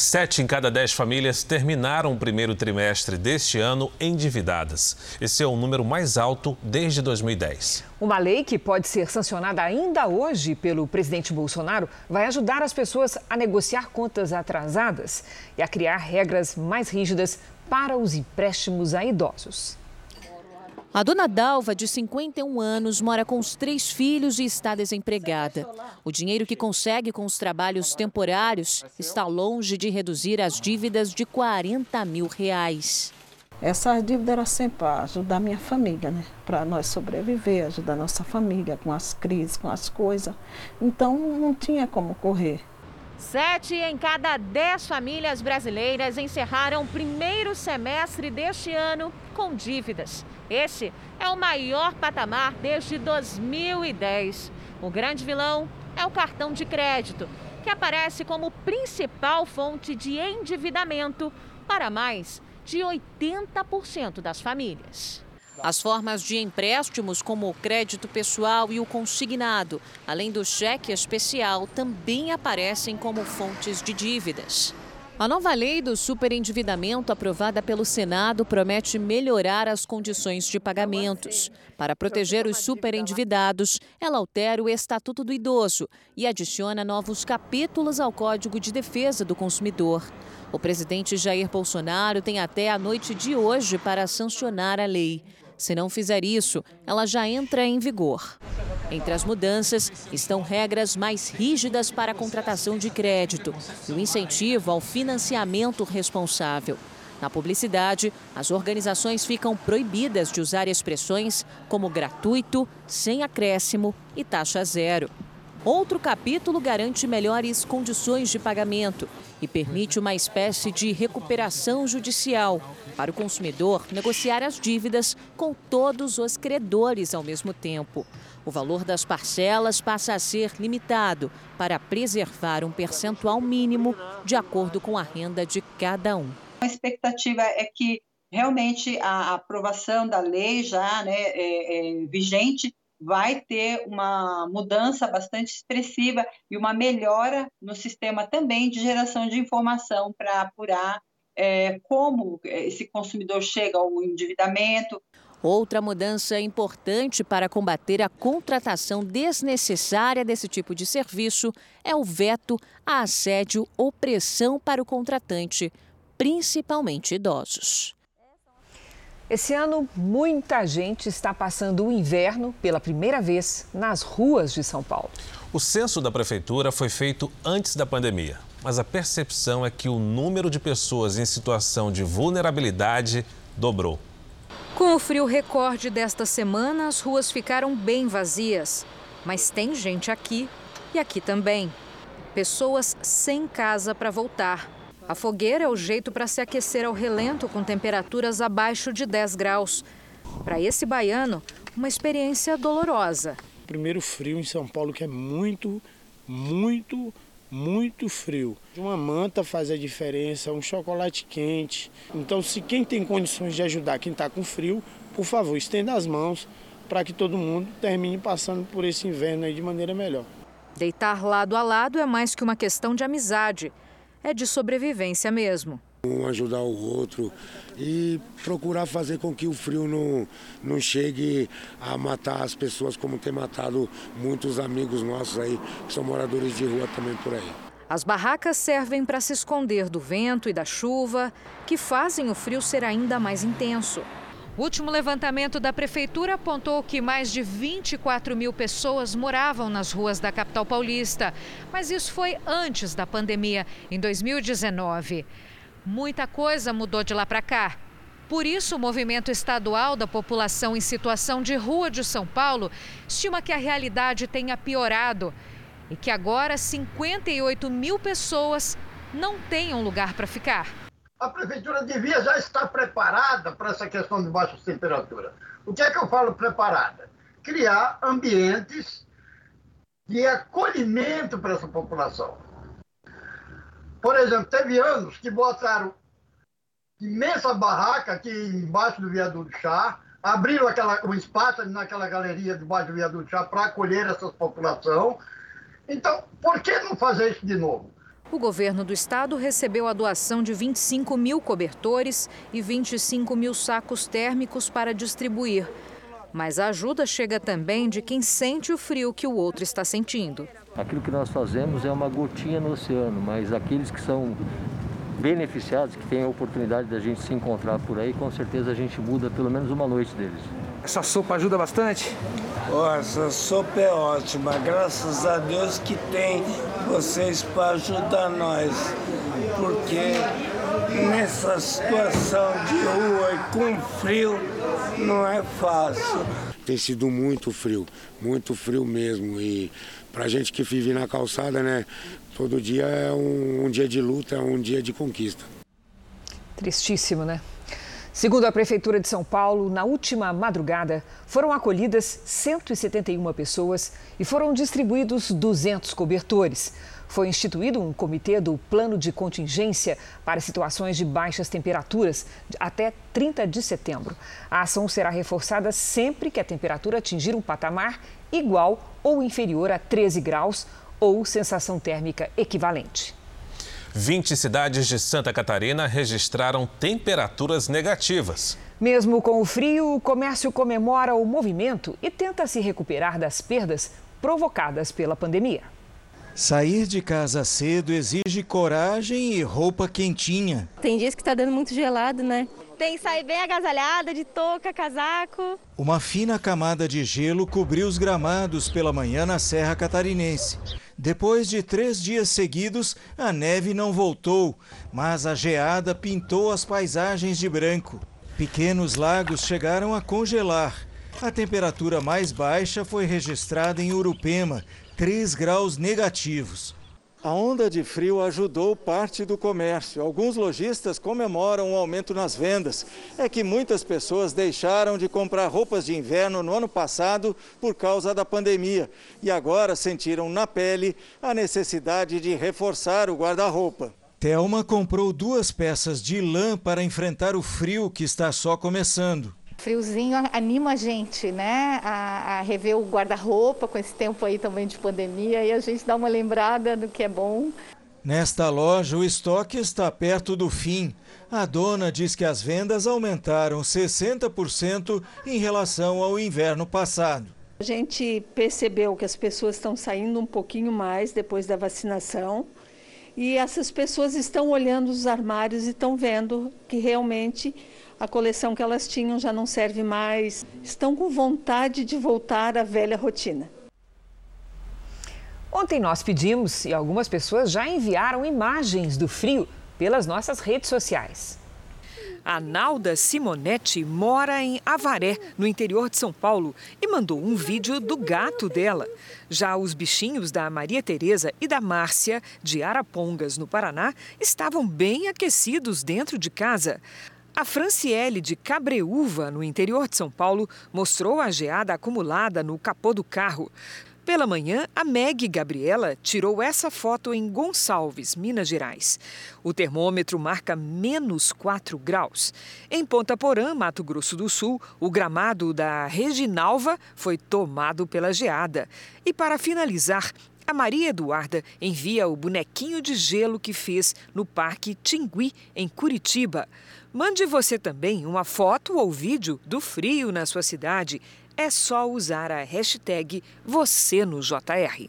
Sete em cada dez famílias terminaram o primeiro trimestre deste ano endividadas. Esse é o número mais alto desde 2010. Uma lei que pode ser sancionada ainda hoje pelo presidente Bolsonaro vai ajudar as pessoas a negociar contas atrasadas e a criar regras mais rígidas para os empréstimos a idosos. A dona Dalva, de 51 anos, mora com os três filhos e está desempregada. O dinheiro que consegue com os trabalhos temporários está longe de reduzir as dívidas de 40 mil reais. Essa dívida era sempre para ajudar minha família, né? Para nós sobreviver, ajudar nossa família com as crises, com as coisas. Então não tinha como correr. Sete em cada dez famílias brasileiras encerraram o primeiro semestre deste ano com dívidas. Esse é o maior patamar desde 2010. O grande vilão é o cartão de crédito, que aparece como principal fonte de endividamento para mais de 80% das famílias. As formas de empréstimos, como o crédito pessoal e o consignado, além do cheque especial, também aparecem como fontes de dívidas. A nova lei do superendividamento, aprovada pelo Senado, promete melhorar as condições de pagamentos. Para proteger os superendividados, ela altera o Estatuto do Idoso e adiciona novos capítulos ao Código de Defesa do Consumidor. O presidente Jair Bolsonaro tem até a noite de hoje para sancionar a lei. Se não fizer isso, ela já entra em vigor. Entre as mudanças estão regras mais rígidas para a contratação de crédito e o incentivo ao financiamento responsável. Na publicidade, as organizações ficam proibidas de usar expressões como gratuito, sem acréscimo e taxa zero. Outro capítulo garante melhores condições de pagamento e permite uma espécie de recuperação judicial para o consumidor negociar as dívidas com todos os credores ao mesmo tempo. O valor das parcelas passa a ser limitado para preservar um percentual mínimo de acordo com a renda de cada um. A expectativa é que realmente a aprovação da lei já né, é, é, vigente vai ter uma mudança bastante expressiva e uma melhora no sistema também de geração de informação para apurar é, como esse consumidor chega ao endividamento. Outra mudança importante para combater a contratação desnecessária desse tipo de serviço é o veto a assédio ou pressão para o contratante, principalmente idosos. Esse ano, muita gente está passando o inverno pela primeira vez nas ruas de São Paulo. O censo da prefeitura foi feito antes da pandemia, mas a percepção é que o número de pessoas em situação de vulnerabilidade dobrou. Com o frio recorde desta semana, as ruas ficaram bem vazias. Mas tem gente aqui e aqui também. Pessoas sem casa para voltar. A fogueira é o jeito para se aquecer ao relento com temperaturas abaixo de 10 graus. Para esse baiano, uma experiência dolorosa. Primeiro frio em São Paulo que é muito, muito, muito frio. Uma manta faz a diferença, um chocolate quente. Então, se quem tem condições de ajudar quem está com frio, por favor, estenda as mãos para que todo mundo termine passando por esse inverno aí de maneira melhor. Deitar lado a lado é mais que uma questão de amizade é de sobrevivência mesmo. Um ajudar o outro e procurar fazer com que o frio não, não chegue a matar as pessoas, como tem matado muitos amigos nossos aí, que são moradores de rua também por aí. As barracas servem para se esconder do vento e da chuva, que fazem o frio ser ainda mais intenso. O último levantamento da prefeitura apontou que mais de 24 mil pessoas moravam nas ruas da capital paulista. Mas isso foi antes da pandemia, em 2019. Muita coisa mudou de lá para cá. Por isso, o movimento estadual da população em situação de rua de São Paulo estima que a realidade tenha piorado e que agora 58 mil pessoas não tenham lugar para ficar. A prefeitura devia já estar preparada para essa questão de baixas temperaturas. O que é que eu falo preparada? Criar ambientes de acolhimento para essa população. Por exemplo, teve anos que botaram imensa barraca aqui embaixo do viaduto chá, abriram aquela, um espaço naquela galeria debaixo do viaduto chá para acolher essa população. Então, por que não fazer isso de novo? O governo do estado recebeu a doação de 25 mil cobertores e 25 mil sacos térmicos para distribuir. Mas a ajuda chega também de quem sente o frio que o outro está sentindo. Aquilo que nós fazemos é uma gotinha no oceano, mas aqueles que são beneficiados, que têm a oportunidade da gente se encontrar por aí, com certeza a gente muda pelo menos uma noite deles. Essa sopa ajuda bastante? Oh, essa sopa é ótima. Graças a Deus que tem vocês para ajudar nós. Porque nessa situação de rua e com frio não é fácil. Tem sido muito frio, muito frio mesmo. E pra gente que vive na calçada, né? Todo dia é um, um dia de luta, é um dia de conquista. Tristíssimo, né? Segundo a Prefeitura de São Paulo, na última madrugada foram acolhidas 171 pessoas e foram distribuídos 200 cobertores. Foi instituído um comitê do Plano de Contingência para situações de baixas temperaturas até 30 de setembro. A ação será reforçada sempre que a temperatura atingir um patamar igual ou inferior a 13 graus ou sensação térmica equivalente. 20 cidades de Santa Catarina registraram temperaturas negativas. Mesmo com o frio, o comércio comemora o movimento e tenta se recuperar das perdas provocadas pela pandemia. Sair de casa cedo exige coragem e roupa quentinha. Tem dias que está dando muito gelado, né? Tem que sair bem agasalhada, de touca, casaco. Uma fina camada de gelo cobriu os gramados pela manhã na Serra Catarinense. Depois de três dias seguidos, a neve não voltou, mas a geada pintou as paisagens de branco. Pequenos lagos chegaram a congelar. A temperatura mais baixa foi registrada em Urupema, 3 graus negativos. A onda de frio ajudou parte do comércio. Alguns lojistas comemoram o aumento nas vendas. É que muitas pessoas deixaram de comprar roupas de inverno no ano passado por causa da pandemia e agora sentiram na pele a necessidade de reforçar o guarda-roupa. Thelma comprou duas peças de lã para enfrentar o frio que está só começando. Friozinho anima a gente, né? A, a rever o guarda-roupa com esse tempo aí também de pandemia e a gente dá uma lembrada do que é bom. Nesta loja, o estoque está perto do fim. A dona diz que as vendas aumentaram 60% em relação ao inverno passado. A gente percebeu que as pessoas estão saindo um pouquinho mais depois da vacinação e essas pessoas estão olhando os armários e estão vendo que realmente a coleção que elas tinham já não serve mais, estão com vontade de voltar à velha rotina. Ontem nós pedimos e algumas pessoas já enviaram imagens do frio pelas nossas redes sociais. A Nalda Simonetti mora em Avaré, no interior de São Paulo, e mandou um vídeo do gato dela. Já os bichinhos da Maria Tereza e da Márcia, de Arapongas, no Paraná, estavam bem aquecidos dentro de casa. A Franciele de Cabreúva, no interior de São Paulo, mostrou a geada acumulada no capô do carro. Pela manhã, a Meg Gabriela tirou essa foto em Gonçalves, Minas Gerais. O termômetro marca menos 4 graus. Em Ponta Porã, Mato Grosso do Sul, o gramado da Reginalva foi tomado pela geada. E para finalizar, a Maria Eduarda envia o bonequinho de gelo que fez no Parque Tingui, em Curitiba. Mande você também uma foto ou vídeo do frio na sua cidade. É só usar a hashtag você no JR.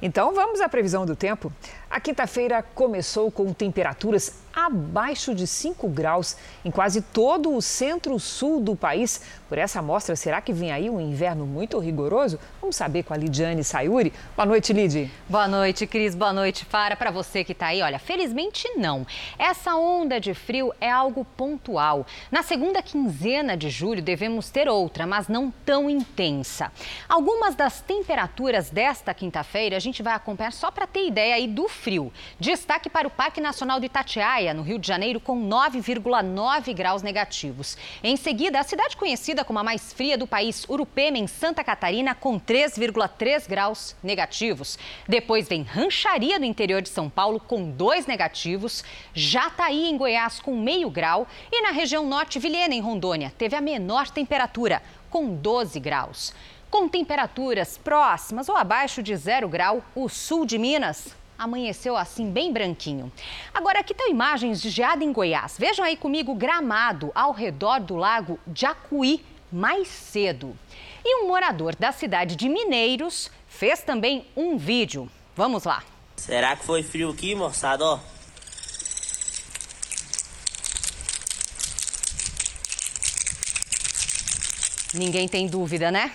Então vamos à previsão do tempo. A quinta-feira começou com temperaturas abaixo de 5 graus em quase todo o centro-sul do país. Por essa amostra, será que vem aí um inverno muito rigoroso? Vamos saber com a Lidiane Sayuri. Boa noite, Lid. Boa noite, Cris. Boa noite, Fara. Para você que está aí, olha, felizmente não. Essa onda de frio é algo pontual. Na segunda quinzena de julho devemos ter outra, mas não tão intensa. Algumas das temperaturas desta quinta-feira a gente vai acompanhar só para ter ideia aí do frio. Destaque para o Parque Nacional do Itatiaia, no Rio de Janeiro, com 9,9 graus negativos. Em seguida, a cidade conhecida como a mais fria do país, Urupema, em Santa Catarina, com 3,3 graus negativos. Depois vem Rancharia, no interior de São Paulo, com 2 negativos. Jataí, em Goiás, com meio grau. E na região norte, Vilhena, em Rondônia, teve a menor temperatura, com 12 graus. Com temperaturas próximas ou abaixo de zero grau, o sul de Minas amanheceu assim bem branquinho. Agora aqui estão imagens de geada em Goiás. Vejam aí comigo Gramado ao redor do lago Jacuí mais cedo. E um morador da cidade de Mineiros fez também um vídeo. Vamos lá. Será que foi frio aqui, moçada? Ó. Ninguém tem dúvida, né?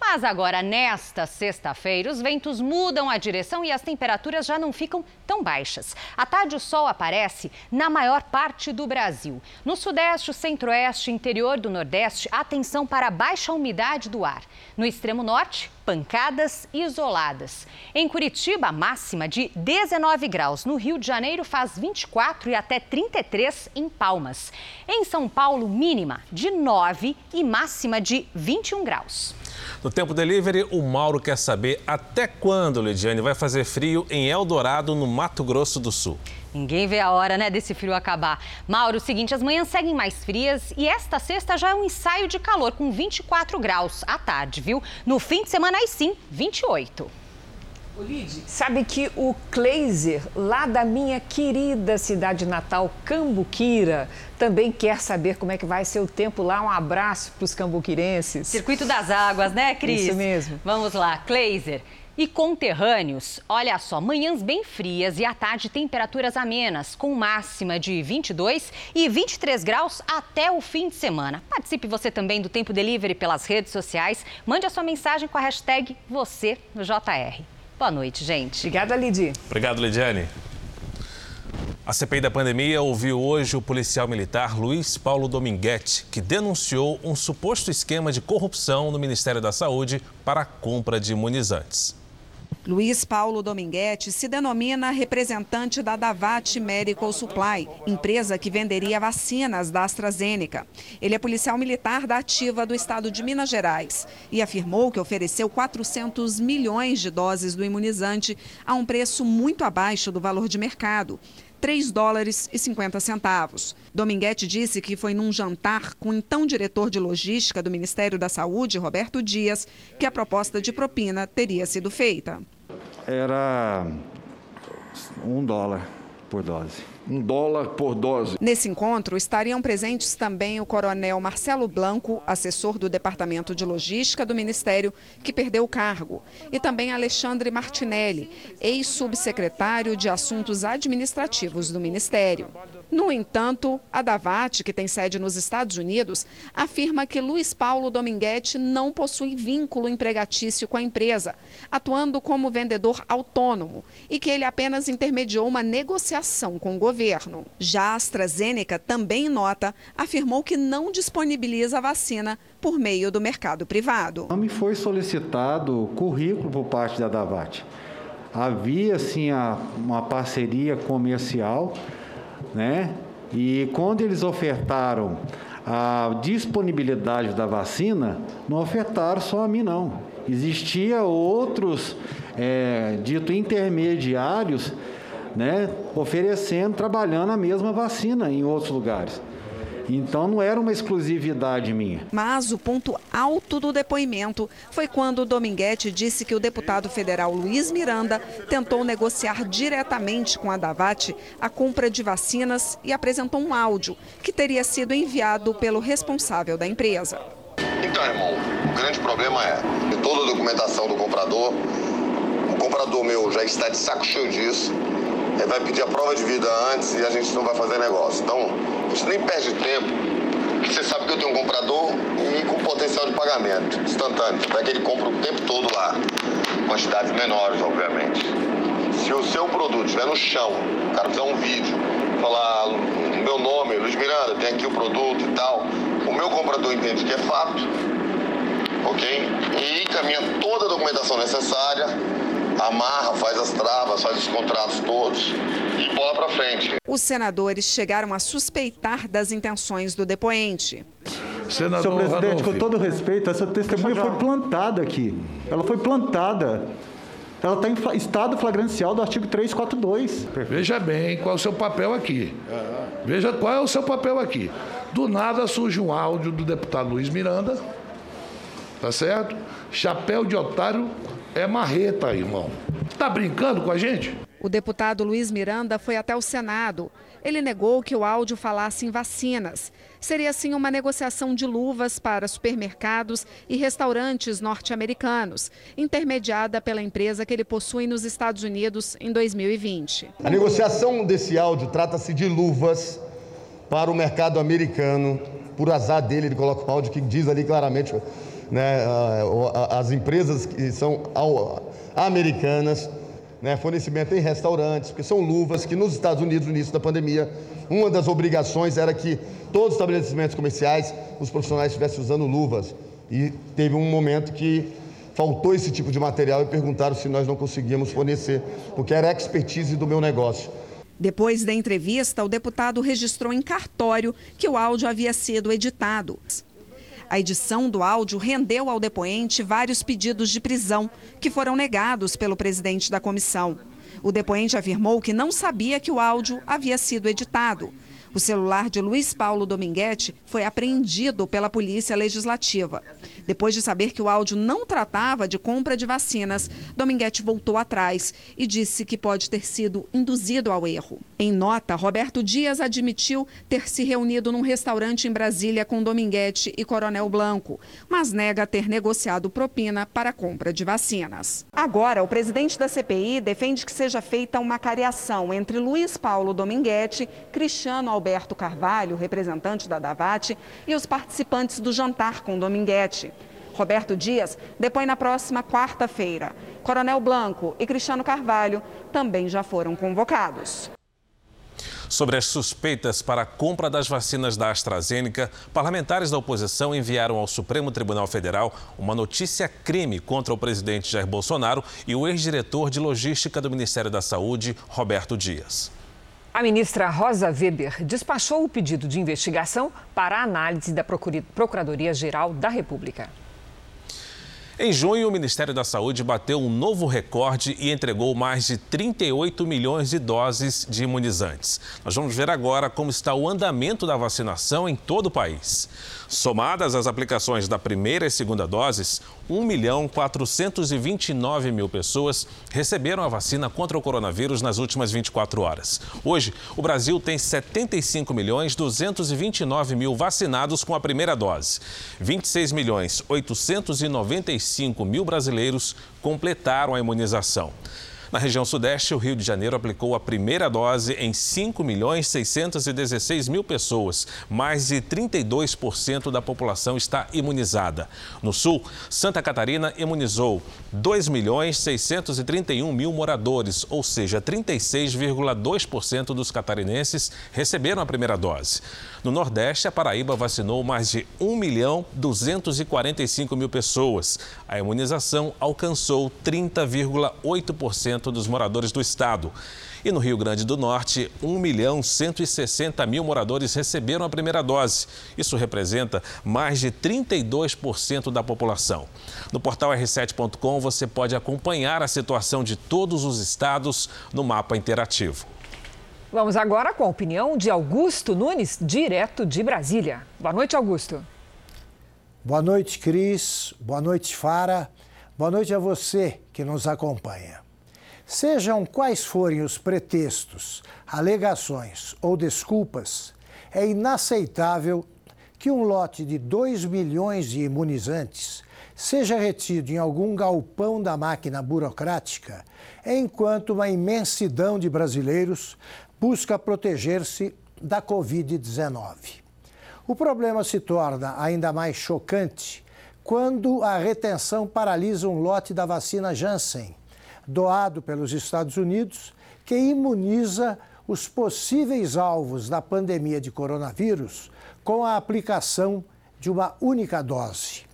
Mas agora, nesta sexta-feira, os ventos mudam a direção e as temperaturas já não ficam tão baixas. À tarde, o sol aparece na maior parte do Brasil. No Sudeste, Centro-Oeste, interior do Nordeste, atenção para a baixa umidade do ar. No extremo norte, pancadas isoladas. Em Curitiba, máxima de 19 graus. No Rio de Janeiro, faz 24 e até 33 em Palmas. Em São Paulo, mínima de 9 e máxima de 21 graus. No Tempo Delivery, o Mauro quer saber até quando, Lidiane, vai fazer frio em Eldorado, no Mato Grosso do Sul. Ninguém vê a hora, né, desse frio acabar. Mauro, o seguinte, as manhãs seguem mais frias e esta sexta já é um ensaio de calor com 24 graus à tarde, viu? No fim de semana, aí sim, 28. Sabe que o Kleiser, lá da minha querida cidade natal, Cambuquira, também quer saber como é que vai ser o tempo lá. Um abraço para os cambuquirenses. Circuito das Águas, né, Cris? Isso mesmo. Vamos lá, Kleiser. E conterrâneos, olha só, manhãs bem frias e à tarde temperaturas amenas, com máxima de 22 e 23 graus até o fim de semana. Participe você também do Tempo Delivery pelas redes sociais. Mande a sua mensagem com a hashtag você no JR. Boa noite, gente. Obrigada, Lidi. Obrigado, Lidiane. A CPI da pandemia ouviu hoje o policial militar Luiz Paulo Dominguete, que denunciou um suposto esquema de corrupção no Ministério da Saúde para a compra de imunizantes. Luiz Paulo Dominguete se denomina representante da Davat Medical Supply, empresa que venderia vacinas da AstraZeneca. Ele é policial militar da ativa do estado de Minas Gerais e afirmou que ofereceu 400 milhões de doses do imunizante a um preço muito abaixo do valor de mercado. 3 dólares e 50 centavos. Dominguete disse que foi num jantar com o então diretor de logística do Ministério da Saúde, Roberto Dias, que a proposta de propina teria sido feita. Era um dólar por dose um dólar por dose. Nesse encontro estariam presentes também o coronel Marcelo Blanco, assessor do Departamento de Logística do Ministério, que perdeu o cargo, e também Alexandre Martinelli, ex-subsecretário de Assuntos Administrativos do Ministério. No entanto, a Davat, que tem sede nos Estados Unidos, afirma que Luiz Paulo Dominguete não possui vínculo empregatício com a empresa, atuando como vendedor autônomo, e que ele apenas intermediou uma negociação com o governo. Já a AstraZeneca, também em nota, afirmou que não disponibiliza a vacina por meio do mercado privado. Não me foi solicitado currículo por parte da Davat. Havia, sim, uma parceria comercial né? E quando eles ofertaram a disponibilidade da vacina, não ofertaram só a mim não. Existia outros é, dito intermediários, né, oferecendo, trabalhando a mesma vacina em outros lugares. Então não era uma exclusividade minha. Mas o ponto alto do depoimento foi quando Dominguete disse que o deputado federal Luiz Miranda tentou negociar diretamente com a Davat a compra de vacinas e apresentou um áudio que teria sido enviado pelo responsável da empresa. Então, irmão, o grande problema é que toda a documentação do comprador, o comprador meu já está de saco cheio disso, vai pedir a prova de vida antes e a gente não vai fazer negócio. Então, você nem perde tempo. Você sabe que eu tenho um comprador e com potencial de pagamento instantâneo. Vai que ele compra o tempo todo lá. Quantidades menores, obviamente. Se o seu produto estiver no chão, o cara fizer um vídeo, falar meu nome, Luiz Miranda, tem aqui o produto e tal, o meu comprador entende que é fato, ok? E encaminha toda a documentação necessária amarra, faz as travas, faz os contratos todos e bola para frente. Os senadores chegaram a suspeitar das intenções do depoente. Senador Senhor presidente, Ranolfi. com todo respeito, essa testemunha foi plantada aqui. Ela foi plantada. Ela está em estado flagrancial do artigo 342. Veja bem qual é o seu papel aqui. Veja qual é o seu papel aqui. Do nada surge um áudio do deputado Luiz Miranda, tá certo? Chapéu de otário é marreta, irmão. Tá brincando com a gente? O deputado Luiz Miranda foi até o Senado. Ele negou que o áudio falasse em vacinas. Seria assim uma negociação de luvas para supermercados e restaurantes norte-americanos, intermediada pela empresa que ele possui nos Estados Unidos em 2020. A negociação desse áudio trata-se de luvas para o mercado americano. Por azar dele, ele coloca um áudio que diz ali claramente né, as empresas que são americanas né, fornecimento em restaurantes, porque são luvas que nos Estados Unidos, no início da pandemia, uma das obrigações era que todos os estabelecimentos comerciais, os profissionais estivessem usando luvas. E teve um momento que faltou esse tipo de material e perguntaram se nós não conseguíamos fornecer, porque era a expertise do meu negócio. Depois da entrevista, o deputado registrou em cartório que o áudio havia sido editado. A edição do áudio rendeu ao depoente vários pedidos de prisão, que foram negados pelo presidente da comissão. O depoente afirmou que não sabia que o áudio havia sido editado. O celular de Luiz Paulo Dominguete foi apreendido pela Polícia Legislativa. Depois de saber que o áudio não tratava de compra de vacinas, Dominguete voltou atrás e disse que pode ter sido induzido ao erro. Em nota, Roberto Dias admitiu ter se reunido num restaurante em Brasília com Dominguete e Coronel Blanco, mas nega ter negociado propina para a compra de vacinas. Agora, o presidente da CPI defende que seja feita uma cariação entre Luiz Paulo Dominguete, Cristiano Alberto Carvalho, representante da Davate, e os participantes do jantar com Dominguete. Roberto Dias depõe na próxima quarta-feira. Coronel Blanco e Cristiano Carvalho também já foram convocados. Sobre as suspeitas para a compra das vacinas da AstraZeneca, parlamentares da oposição enviaram ao Supremo Tribunal Federal uma notícia crime contra o presidente Jair Bolsonaro e o ex-diretor de logística do Ministério da Saúde, Roberto Dias. A ministra Rosa Weber despachou o pedido de investigação para análise da Procuradoria-Geral da República. Em junho, o Ministério da Saúde bateu um novo recorde e entregou mais de 38 milhões de doses de imunizantes. Nós vamos ver agora como está o andamento da vacinação em todo o país. Somadas as aplicações da primeira e segunda doses, 1 milhão 429 mil pessoas receberam a vacina contra o coronavírus nas últimas 24 horas. Hoje, o Brasil tem 75 milhões 229 mil vacinados com a primeira dose. 26 milhões 895 mil brasileiros completaram a imunização. Na região sudeste, o Rio de Janeiro aplicou a primeira dose em 5 milhões 616 mil pessoas. Mais de 32% da população está imunizada. No sul, Santa Catarina imunizou 2 milhões 631 mil moradores, ou seja, 36,2% dos catarinenses receberam a primeira dose. No Nordeste, a Paraíba vacinou mais de 1 milhão 245 mil pessoas. A imunização alcançou 30,8% dos moradores do estado. E no Rio Grande do Norte, 1 milhão 160 mil moradores receberam a primeira dose. Isso representa mais de 32% da população. No portal r7.com você pode acompanhar a situação de todos os estados no mapa interativo. Vamos agora com a opinião de Augusto Nunes, direto de Brasília. Boa noite, Augusto. Boa noite, Cris. Boa noite, Fara. Boa noite a você que nos acompanha. Sejam quais forem os pretextos, alegações ou desculpas, é inaceitável que um lote de 2 milhões de imunizantes seja retido em algum galpão da máquina burocrática, enquanto uma imensidão de brasileiros busca proteger-se da Covid-19. O problema se torna ainda mais chocante quando a retenção paralisa um lote da vacina Janssen, doado pelos Estados Unidos, que imuniza os possíveis alvos da pandemia de coronavírus com a aplicação de uma única dose.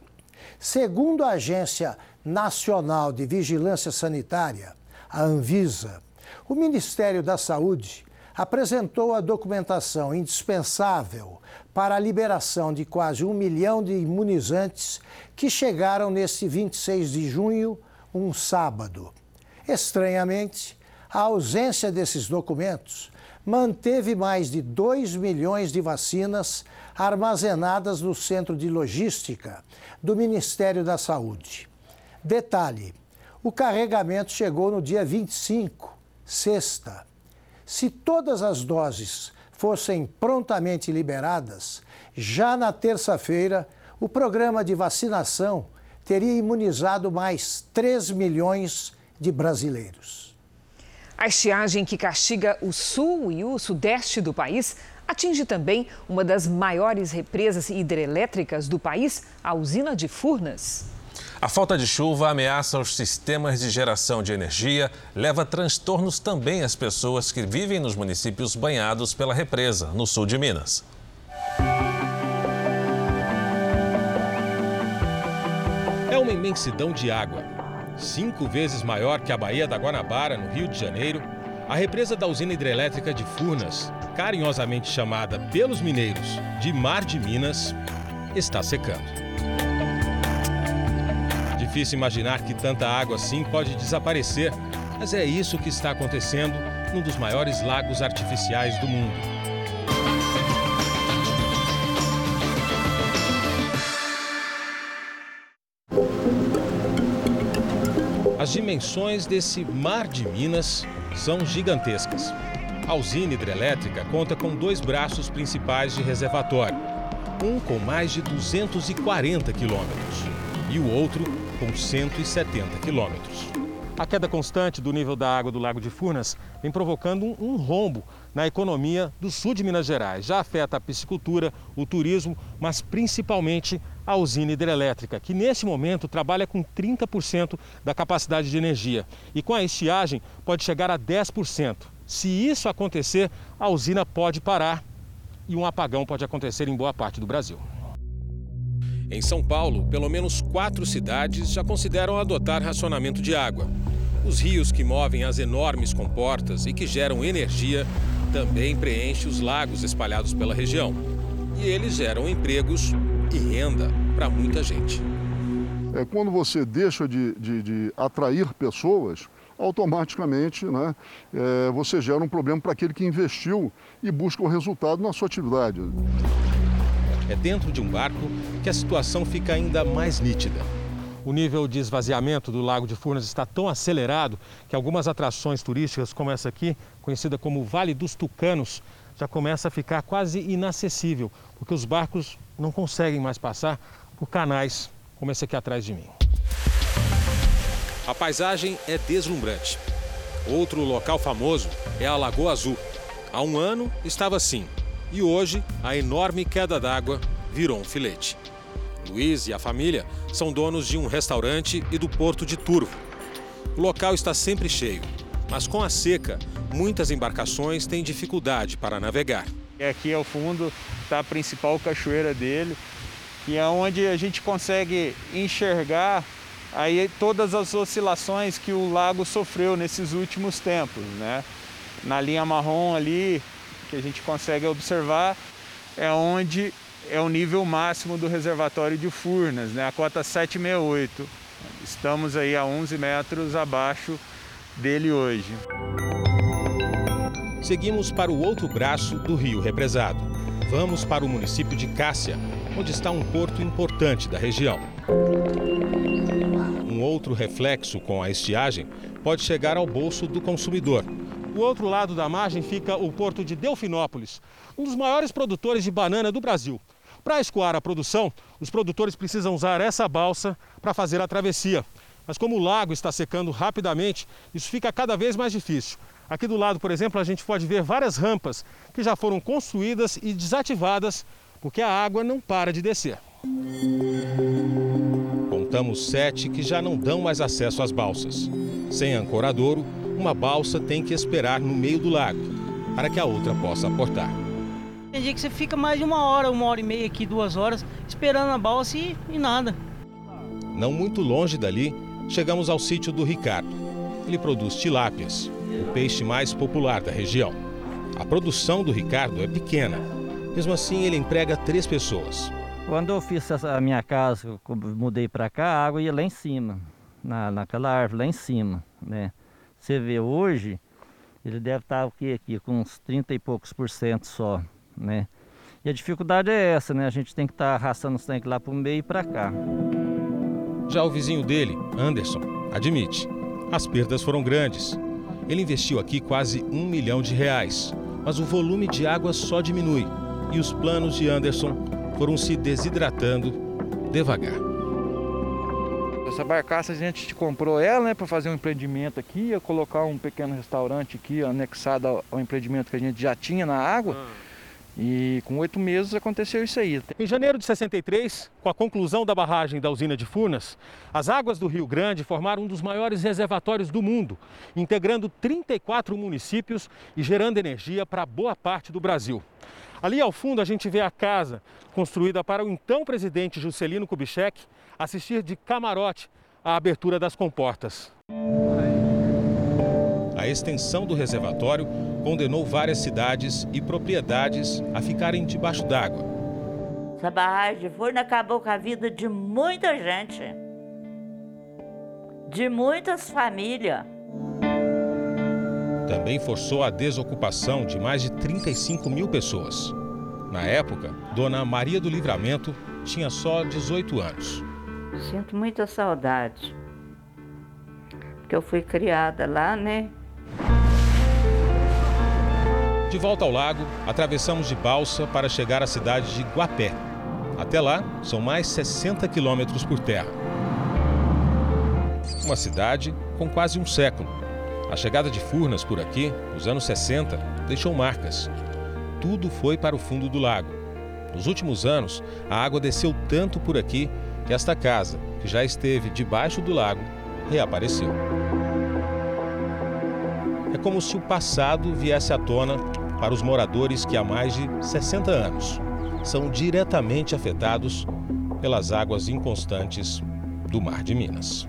Segundo a Agência Nacional de Vigilância Sanitária, a Anvisa, o Ministério da Saúde apresentou a documentação indispensável para a liberação de quase um milhão de imunizantes que chegaram neste 26 de junho, um sábado. Estranhamente, a ausência desses documentos manteve mais de 2 milhões de vacinas armazenadas no centro de logística do Ministério da Saúde. Detalhe: o carregamento chegou no dia 25, sexta. Se todas as doses fossem prontamente liberadas, já na terça-feira, o programa de vacinação teria imunizado mais 3 milhões de brasileiros. A estiagem que castiga o sul e o sudeste do país atinge também uma das maiores represas hidrelétricas do país, a usina de Furnas. A falta de chuva ameaça os sistemas de geração de energia, leva transtornos também às pessoas que vivem nos municípios banhados pela represa, no sul de Minas. É uma imensidão de água. Cinco vezes maior que a Baía da Guanabara, no Rio de Janeiro, a represa da usina hidrelétrica de Furnas, carinhosamente chamada pelos mineiros de Mar de Minas, está secando. Difícil imaginar que tanta água assim pode desaparecer, mas é isso que está acontecendo num dos maiores lagos artificiais do mundo. As dimensões desse mar de Minas são gigantescas. A usina hidrelétrica conta com dois braços principais de reservatório, um com mais de 240 quilômetros e o outro com 170 quilômetros. A queda constante do nível da água do Lago de Furnas vem provocando um rombo na economia do sul de Minas Gerais. Já afeta a piscicultura, o turismo, mas principalmente a usina hidrelétrica, que nesse momento trabalha com 30% da capacidade de energia e com a estiagem pode chegar a 10%. Se isso acontecer, a usina pode parar e um apagão pode acontecer em boa parte do Brasil. Em São Paulo, pelo menos quatro cidades já consideram adotar racionamento de água. Os rios que movem as enormes comportas e que geram energia também preenchem os lagos espalhados pela região. E eles geram empregos e renda para muita gente. É, quando você deixa de, de, de atrair pessoas, automaticamente né, é, você gera um problema para aquele que investiu e busca o resultado na sua atividade. É dentro de um barco que a situação fica ainda mais nítida. O nível de esvaziamento do Lago de Furnas está tão acelerado que algumas atrações turísticas, como essa aqui, conhecida como Vale dos Tucanos, já começa a ficar quase inacessível, porque os barcos não conseguem mais passar por canais como esse aqui atrás de mim. A paisagem é deslumbrante. Outro local famoso é a Lagoa Azul. Há um ano estava assim, e hoje a enorme queda d'água virou um filete. Luiz e a família são donos de um restaurante e do porto de Turvo. O local está sempre cheio, mas com a seca, muitas embarcações têm dificuldade para navegar. Aqui ao fundo está a principal cachoeira dele, que é onde a gente consegue enxergar aí todas as oscilações que o lago sofreu nesses últimos tempos, né? Na linha marrom ali, que a gente consegue observar, é onde é o nível máximo do reservatório de Furnas, né? a cota 768. Estamos aí a 11 metros abaixo dele hoje. Seguimos para o outro braço do rio represado. Vamos para o município de Cássia, onde está um porto importante da região. Um outro reflexo com a estiagem pode chegar ao bolso do consumidor. Do outro lado da margem fica o porto de Delfinópolis, um dos maiores produtores de banana do Brasil. Para escoar a produção, os produtores precisam usar essa balsa para fazer a travessia. Mas como o lago está secando rapidamente, isso fica cada vez mais difícil. Aqui do lado, por exemplo, a gente pode ver várias rampas que já foram construídas e desativadas porque a água não para de descer. Contamos sete que já não dão mais acesso às balsas. Sem ancoradouro, uma balsa tem que esperar no meio do lago para que a outra possa aportar. Tem dia que você fica mais de uma hora, uma hora e meia aqui, duas horas, esperando a balsa e, e nada. Não muito longe dali, chegamos ao sítio do Ricardo. Ele produz tilápias, o peixe mais popular da região. A produção do Ricardo é pequena. Mesmo assim, ele emprega três pessoas. Quando eu fiz a minha casa, mudei para cá, a água ia lá em cima, na, naquela árvore lá em cima, né? Você vê hoje, ele deve estar tá, o quê aqui, com uns 30 e poucos por cento só, né? E a dificuldade é essa, né? A gente tem que estar tá arrastando os tanques lá para o meio e para cá. Já o vizinho dele, Anderson, admite, as perdas foram grandes. Ele investiu aqui quase um milhão de reais, mas o volume de água só diminui e os planos de Anderson foram se desidratando devagar. Essa barcaça a gente comprou ela, né, para fazer um empreendimento aqui, ia colocar um pequeno restaurante aqui anexado ao empreendimento que a gente já tinha na água. Ah. E com oito meses aconteceu isso aí. Em janeiro de 63, com a conclusão da barragem da usina de Furnas, as águas do Rio Grande formaram um dos maiores reservatórios do mundo, integrando 34 municípios e gerando energia para boa parte do Brasil. Ali ao fundo a gente vê a casa construída para o então presidente Juscelino Kubitschek assistir de camarote à abertura das comportas. A extensão do reservatório condenou várias cidades e propriedades a ficarem debaixo d'água. Essa barragem de forno acabou com a vida de muita gente, de muitas famílias. Também forçou a desocupação de mais de 35 mil pessoas. Na época, Dona Maria do Livramento tinha só 18 anos. Sinto muita saudade. Porque eu fui criada lá, né? De volta ao lago, atravessamos de balsa para chegar à cidade de Guapé. Até lá, são mais 60 quilômetros por terra. Uma cidade com quase um século. A chegada de Furnas por aqui, nos anos 60, deixou marcas. Tudo foi para o fundo do lago. Nos últimos anos, a água desceu tanto por aqui que esta casa, que já esteve debaixo do lago, reapareceu. É como se o passado viesse à tona para os moradores que há mais de 60 anos são diretamente afetados pelas águas inconstantes do Mar de Minas.